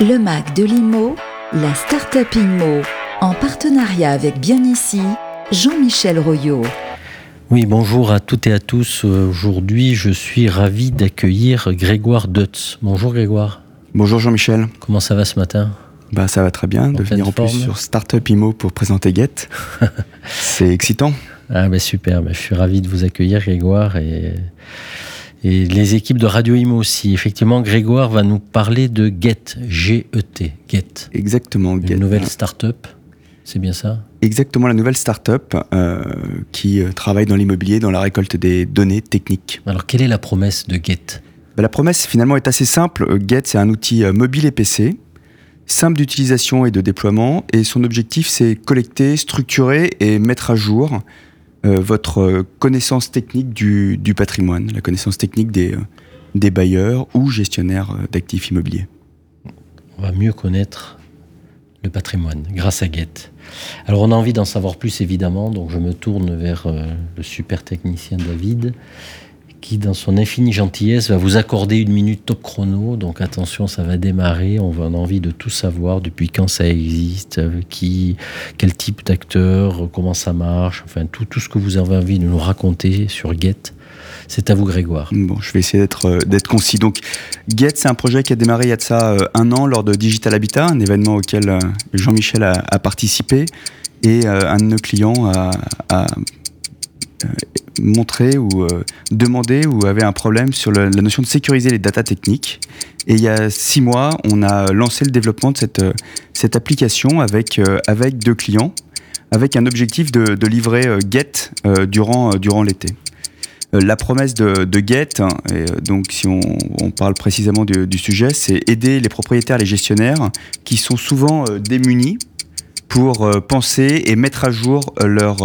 Le MAC de l'IMO, la Startup IMO, en partenariat avec Bien Ici, Jean-Michel Royot. Oui, bonjour à toutes et à tous. Aujourd'hui, je suis ravi d'accueillir Grégoire Deutz. Bonjour Grégoire. Bonjour Jean-Michel. Comment ça va ce matin? Bah, Ça va très bien. de venir en plus sur Startup IMO pour présenter Get. C'est excitant. Ah, bah, super. Bah, je suis ravi de vous accueillir, Grégoire. Et et les équipes de Radio Imo aussi. Effectivement, Grégoire va nous parler de Get, G-E-T, Get. Exactement, Get. Une nouvelle start-up, c'est bien ça? Exactement, la nouvelle start-up euh, qui euh, travaille dans l'immobilier, dans la récolte des données techniques. Alors, quelle est la promesse de Get? Bah, La promesse, finalement, est assez simple. Euh, Get, c'est un outil mobile et PC, simple d'utilisation et de déploiement, et son objectif, c'est collecter, structurer et mettre à jour votre connaissance technique du, patrimoine, la connaissance technique des, euh, des bailleurs ou gestionnaires euh, d'actifs immobiliers. On va mieux connaître le patrimoine grâce à Get. Alors on a envie d'en savoir plus évidemment, donc je me tourne vers le super technicien David qui, dans son infinie gentillesse, va vous accorder une minute top chrono. Donc attention, ça va démarrer. On en envie de tout savoir, depuis quand ça existe, qui, quel type d'acteur, comment ça marche, enfin tout, tout ce que vous avez envie de nous raconter sur Get. C'est à vous, Grégoire. Bon, je vais essayer d'être euh, concis. Donc, Get, c'est un projet qui a démarré il y a de ça euh, un an lors de Digital Habitat, un événement auquel euh, Jean-Michel a, participé. Et un de nos clients a, a montré ou euh, demandé ou avait un problème sur la notion de sécuriser les data techniques. Et il y a six mois, on a lancé le développement de cette, euh, application avec, euh, avec deux clients, avec un objectif de, livrer Get durant, durant l'été. La promesse de, Get, hein, donc si on, on parle précisément du, du sujet, c'est aider les propriétaires, les gestionnaires qui sont souvent démunis pour penser et mettre à jour leurs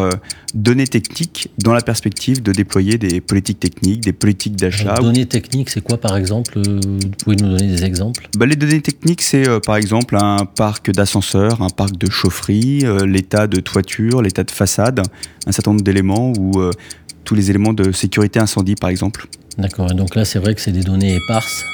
données techniques dans la perspective de déployer des politiques techniques, des politiques d'achat. Données techniques, c'est quoi par exemple euh, Vous pouvez nous donner des exemples? Bah, Les données techniques, c'est euh, par exemple un parc d'ascenseurs, un parc de chaufferie, euh, l'état de toiture, l'état de façade, un certain nombre d'éléments ou tous les éléments de sécurité incendie par exemple. D'accord, et donc là c'est vrai que c'est des données éparses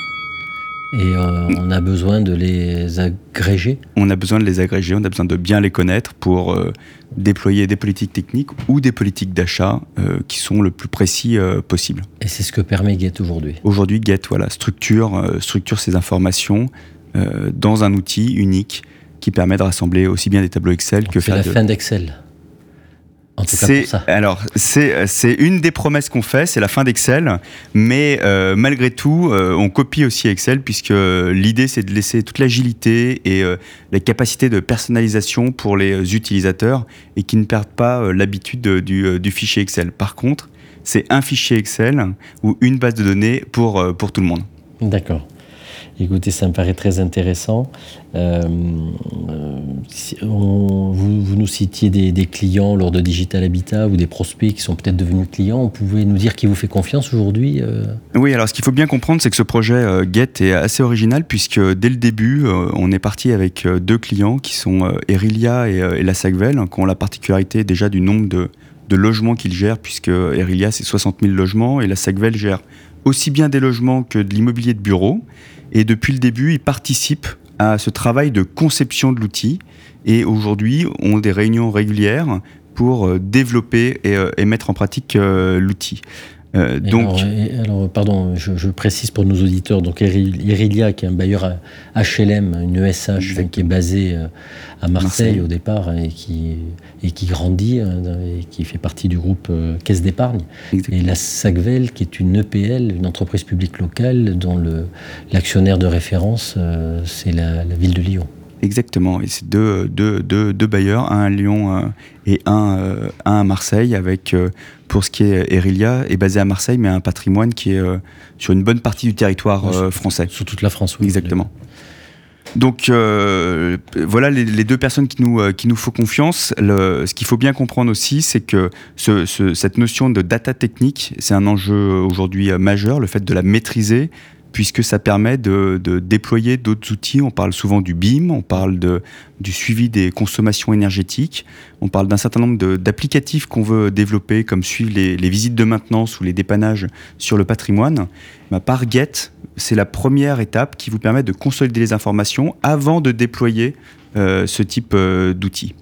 et euh, on a besoin de les agréger On a besoin de les agréger, on a besoin de bien les connaître pour euh, déployer des politiques techniques ou des politiques d'achat euh, qui sont le plus précis possible. Et c'est ce que permet Get aujourd'hui Aujourd'hui, Get voilà, structure, structure ces informations dans un outil unique qui permet de rassembler aussi bien des tableaux Excel que faire. la fin d'Excel c'est alors c'est une des promesses qu'on fait, c'est la fin d'Excel, mais euh, malgré tout, euh, on copie aussi Excel puisque l'idée c'est de laisser toute l'agilité et euh, la capacité de personnalisation pour les utilisateurs et qui ne perdent pas l'habitude du, du, fichier Excel. Par contre, c'est un fichier Excel ou une base de données pour pour tout le monde. D'accord. Écoutez, ça me paraît très intéressant. Euh, vous, nous citiez des, clients lors de Digital Habitat ou des prospects qui sont peut-être devenus clients. Vous pouvez nous dire qui vous fait confiance aujourd'hui euh? Oui, alors ce qu'il faut bien comprendre, c'est que ce projet euh, Get est assez original puisque dès le début, on est parti avec deux clients qui sont Erilia et, la Sagvel, qui ont la particularité déjà du nombre de, logements qu'ils gèrent, puisque Erilia, c'est 60 000 logements et la Sagvel gère aussi bien des logements que de l'immobilier de bureau. Et depuis le début, ils participent à ce travail de conception de l'outil et aujourd'hui ont des réunions régulières pour euh, développer et, euh, mettre en pratique euh, l'outil. Euh, donc, alors, pardon, je, précise pour nos auditeurs, donc Irilia, qui est un bailleur HLM, une ESH qui est basée euh, à Marseille, au départ et qui, et qui grandit hein, et qui fait partie du groupe euh, Caisse d'épargne. Et la SACVEL, qui est une EPL, une entreprise publique locale, dont l'actionnaire de référence, c'est la, ville de Lyon. Exactement, et c'est deux, deux, deux, deux, bailleurs, un à Lyon et un, un à Marseille, avec pour ce qui est Erilia, est basé à Marseille, mais a un patrimoine qui est euh, sur une bonne partie du territoire euh, français. Sur toute la France, oui. Exactement. Donc euh, voilà les, deux personnes qui nous, qui nous font confiance. Le, ce qu'il faut bien comprendre aussi, c'est que ce, cette notion de data technique, c'est un enjeu aujourd'hui majeur, le fait de la maîtriser, puisque ça permet de, déployer d'autres outils. On parle souvent du BIM, on parle du suivi des consommations énergétiques, on parle d'un certain nombre d'applicatifs qu'on veut développer, comme suivre les, visites de maintenance ou les dépannages sur le patrimoine. Bah, par Get, c'est la première étape qui vous permet de consolider les informations avant de déployer euh, ce type euh, d'outils.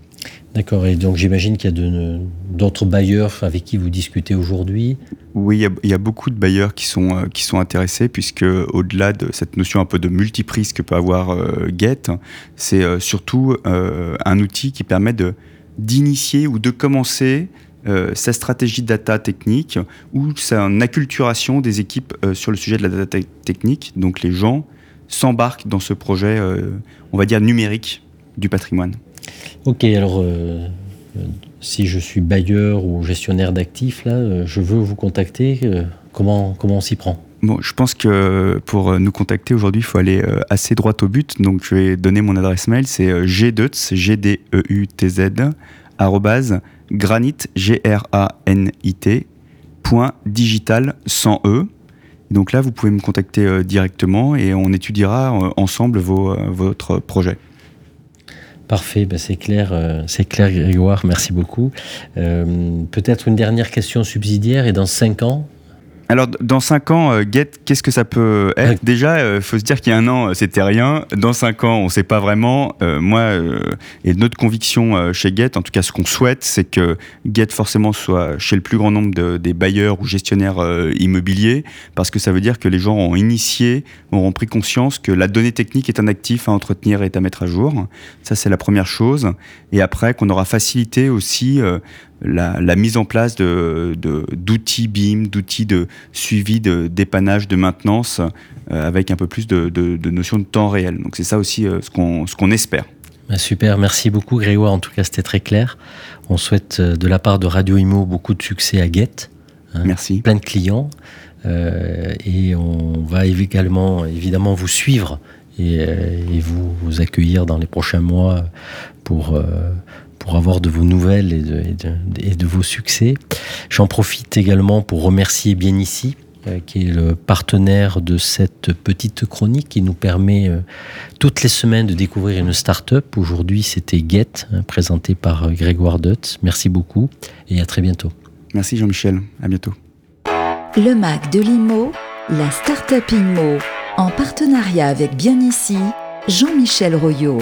D'accord, et donc j'imagine qu'il y a d'autres bailleurs avec qui vous discutez aujourd'hui? Oui, il y, a, beaucoup de bailleurs qui sont, euh, qui sont intéressés, puisque au-delà de cette notion un peu de multiprise que peut avoir euh, Get, c'est euh, surtout un outil qui permet d'initier ou de commencer sa stratégie data technique ou sa acculturation des équipes sur le sujet de la data technique. Donc les gens s'embarquent dans ce projet, on va dire, numérique du patrimoine. Ok, alors euh, si je suis bailleur ou gestionnaire d'actifs, là, euh, je veux vous contacter. Euh, comment, comment on s'y prend? Bon, je pense que pour nous contacter aujourd'hui, il faut aller assez droit au but. Donc, je vais donner mon adresse mail. C'est gdeutz, g d e u t z granit, g r a n i t point digital sans e. Donc là, vous pouvez me contacter directement et on étudiera ensemble vos, votre projet. Parfait, ben c'est clair, euh, c'est clair Grégoire, merci beaucoup. Euh, peut-être une dernière question subsidiaire, et dans cinq ans, alors, dans 5 ans, euh, Get, qu'est-ce que ça peut être Déjà, il euh, faut se dire qu'il y a un an, euh, c'était rien. Dans 5 ans, on ne sait pas vraiment. moi, et notre conviction chez Get, en tout cas ce qu'on souhaite, c'est que Get forcément soit chez le plus grand nombre des bailleurs ou gestionnaires immobiliers, parce que ça veut dire que les gens ont initié, auront pris conscience que la donnée technique est un actif à entretenir et à mettre à jour. Ça, c'est la première chose. Et après, qu'on aura facilité aussi la, mise en place d'outils BIM, d'outils de suivi, de dépannage, de maintenance, euh, avec un peu plus de, de, notion de temps réel. Donc c'est ça aussi euh, ce qu'on espère. Bah, super, merci beaucoup Grégoire, en tout cas c'était très clair. On souhaite euh, de la part de Radio Imo beaucoup de succès à Get. Hein. merci. Plein de clients. et on va également évidemment vous suivre et, vous, vous, accueillir dans les prochains mois pour pour avoir de vos nouvelles et de, vos succès. J'en profite également pour remercier Bien Ici, euh, qui est le partenaire de cette petite chronique qui nous permet euh, toutes les semaines de découvrir une start-up. Aujourd'hui, c'était Get, hein, présenté par euh, Grégoire Dutz. Merci beaucoup et à très bientôt. Merci Jean-Michel, à bientôt. Le Mac de l'IMO, la start-up IMO, en partenariat avec Bien Ici, Jean-Michel Royot.